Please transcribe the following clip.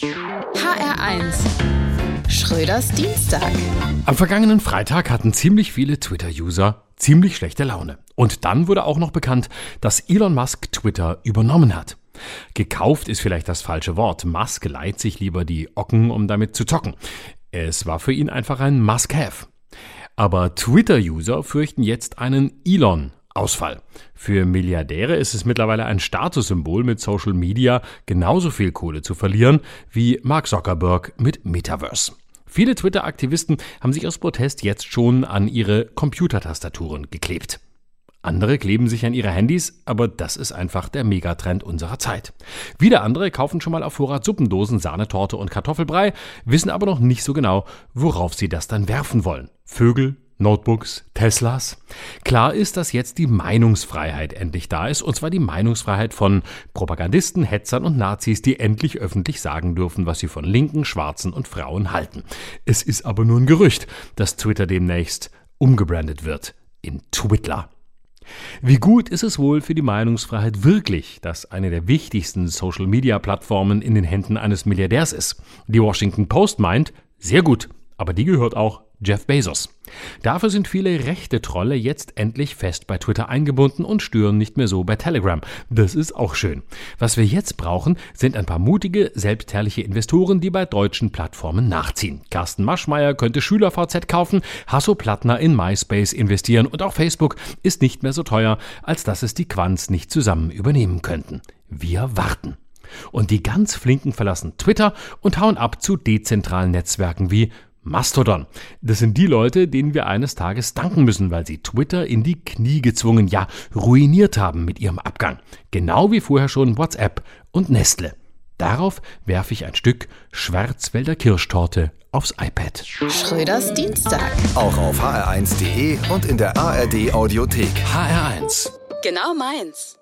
HR1 Schröders Dienstag. Am vergangenen Freitag hatten ziemlich viele Twitter-User ziemlich schlechte Laune. Und dann wurde auch noch bekannt, dass Elon Musk Twitter übernommen hat. Gekauft ist vielleicht das falsche Wort. Musk leiht sich lieber die Ocken, um damit zu zocken. Es war für ihn einfach ein Must-Have. Aber Twitter-User fürchten jetzt einen Elon Ausfall. Für Milliardäre ist es mittlerweile ein Statussymbol, mit Social Media genauso viel Kohle zu verlieren wie Mark Zuckerberg mit Metaverse. Viele Twitter-Aktivisten haben sich aus Protest jetzt schon an ihre Computertastaturen geklebt. Andere kleben sich an ihre Handys, aber das ist einfach der Megatrend unserer Zeit. Wieder andere kaufen schon mal auf Vorrat Suppendosen, Sahnetorte und Kartoffelbrei, wissen aber noch nicht so genau, worauf sie das dann werfen wollen. Vögel, Notebooks, Teslas. Klar ist, dass jetzt die Meinungsfreiheit endlich da ist, und zwar die Meinungsfreiheit von Propagandisten, Hetzern und Nazis, die endlich öffentlich sagen dürfen, was sie von Linken, Schwarzen und Frauen halten. Es ist aber nur ein Gerücht, dass Twitter demnächst umgebrandet wird in Twitter. Wie gut ist es wohl für die Meinungsfreiheit wirklich, dass eine der wichtigsten Social-Media-Plattformen in den Händen eines Milliardärs ist? Die Washington Post meint, sehr gut, aber die gehört auch Jeff Bezos. Dafür sind viele rechte Trolle jetzt endlich fest bei Twitter eingebunden und stören nicht mehr so bei Telegram. Das ist auch schön. Was wir jetzt brauchen, sind ein paar mutige, selbstherrliche Investoren, die bei deutschen Plattformen nachziehen. Carsten Maschmeyer könnte SchülerVZ kaufen, Hasso Plattner in MySpace investieren und auch Facebook ist nicht mehr so teuer, als dass es die Quants nicht zusammen übernehmen könnten. Wir warten. Und die ganz Flinken verlassen Twitter und hauen ab zu dezentralen Netzwerken wie Mastodon. Das sind die Leute, denen wir eines Tages danken müssen, weil sie Twitter in die Knie gezwungen, ja ruiniert haben mit ihrem Abgang. Genau wie vorher schon WhatsApp und Nestle. Darauf werfe ich ein Stück Schwarzwälder Kirschtorte aufs iPad. Schröders Dienstag. Auch auf hr1.de und in der ARD Audiothek. HR1. Genau meins.